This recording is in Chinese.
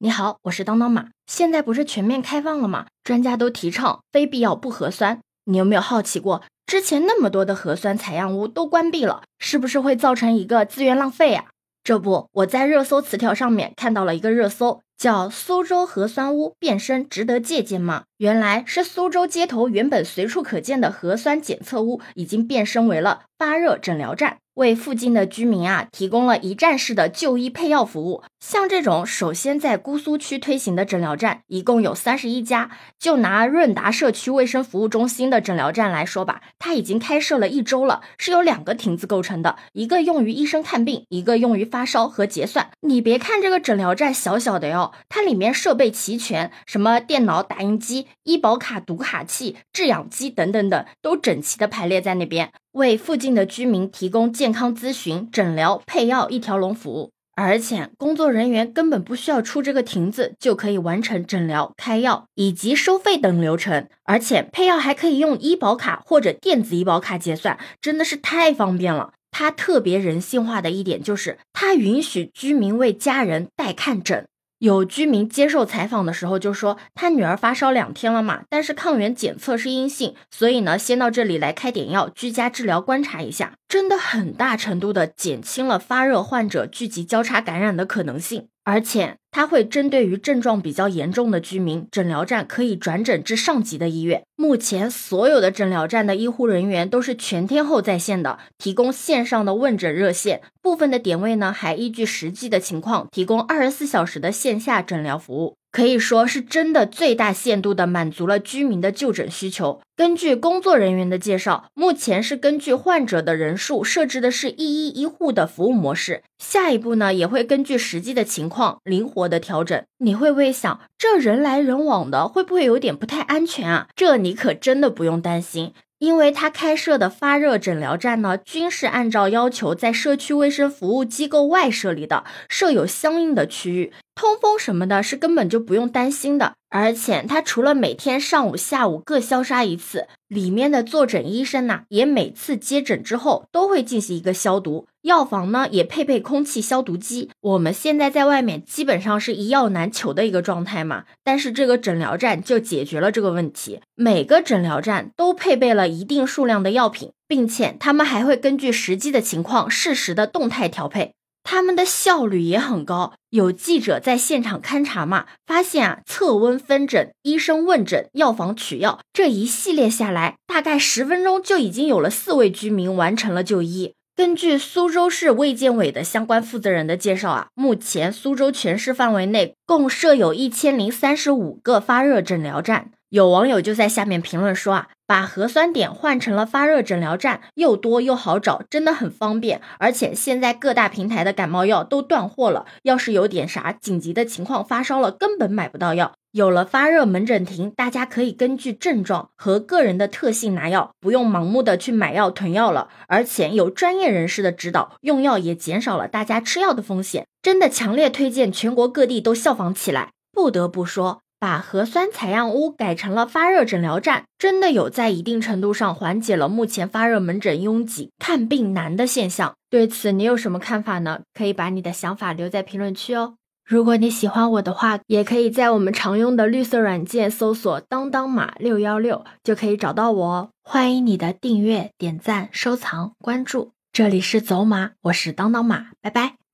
你好，我是当当马。现在不是全面开放了吗？专家都提倡非必要不核酸。你有没有好奇过，之前那么多的核酸采样屋都关闭了，是不是会造成一个资源浪费呀？这不，我在热搜词条上面看到了一个热搜，叫“苏州核酸屋变身值得借鉴吗？”原来是苏州街头原本随处可见的核酸检测屋，已经变身为了发热诊疗站。为附近的居民啊提供了一站式的就医配药服务。像这种首先在姑苏区推行的诊疗站，一共有三十一家。就拿润达社区卫生服务中心的诊疗站来说吧，它已经开设了一周了，是由两个亭子构成的，一个用于医生看病，一个用于发烧和结算。你别看这个诊疗站小小的哟，它里面设备齐全，什么电脑、打印机、医保卡读卡器、制氧机等等等，都整齐的排列在那边。为附近的居民提供健健康咨询、诊疗、配药一条龙服务，而且工作人员根本不需要出这个亭子，就可以完成诊疗、开药以及收费等流程，而且配药还可以用医保卡或者电子医保卡结算，真的是太方便了。它特别人性化的一点就是，它允许居民为家人代看诊。有居民接受采访的时候就说，他女儿发烧两天了嘛，但是抗原检测是阴性，所以呢，先到这里来开点药，居家治疗观察一下，真的很大程度的减轻了发热患者聚集交叉感染的可能性。而且，它会针对于症状比较严重的居民，诊疗站可以转诊至上级的医院。目前，所有的诊疗站的医护人员都是全天候在线的，提供线上的问诊热线。部分的点位呢，还依据实际的情况，提供二十四小时的线下诊疗服务。可以说是真的最大限度的满足了居民的就诊需求。根据工作人员的介绍，目前是根据患者的人数设置的是一医一护的服务模式。下一步呢，也会根据实际的情况灵活的调整。你会不会想，这人来人往的，会不会有点不太安全啊？这你可真的不用担心。因为他开设的发热诊疗站呢，均是按照要求在社区卫生服务机构外设立的，设有相应的区域，通风什么的，是根本就不用担心的。而且，他除了每天上午、下午各消杀一次，里面的坐诊医生呢，也每次接诊之后都会进行一个消毒。药房呢，也配备空气消毒机。我们现在在外面基本上是一药难求的一个状态嘛，但是这个诊疗站就解决了这个问题。每个诊疗站都配备了一定数量的药品，并且他们还会根据实际的情况适时的动态调配。他们的效率也很高。有记者在现场勘察嘛，发现啊，测温分诊、医生问诊、药房取药这一系列下来，大概十分钟就已经有了四位居民完成了就医。根据苏州市卫健委的相关负责人的介绍啊，目前苏州全市范围内共设有一千零三十五个发热诊疗站。有网友就在下面评论说啊，把核酸点换成了发热诊疗站，又多又好找，真的很方便。而且现在各大平台的感冒药都断货了，要是有点啥紧急的情况，发烧了根本买不到药。有了发热门诊亭，大家可以根据症状和个人的特性拿药，不用盲目的去买药囤药了。而且有专业人士的指导，用药也减少了大家吃药的风险。真的强烈推荐全国各地都效仿起来。不得不说，把核酸采样屋改成了发热诊疗站，真的有在一定程度上缓解了目前发热门诊拥挤、看病难的现象。对此，你有什么看法呢？可以把你的想法留在评论区哦。如果你喜欢我的话，也可以在我们常用的绿色软件搜索“当当马六幺六”，就可以找到我哦。欢迎你的订阅、点赞、收藏、关注。这里是走马，我是当当马，拜拜。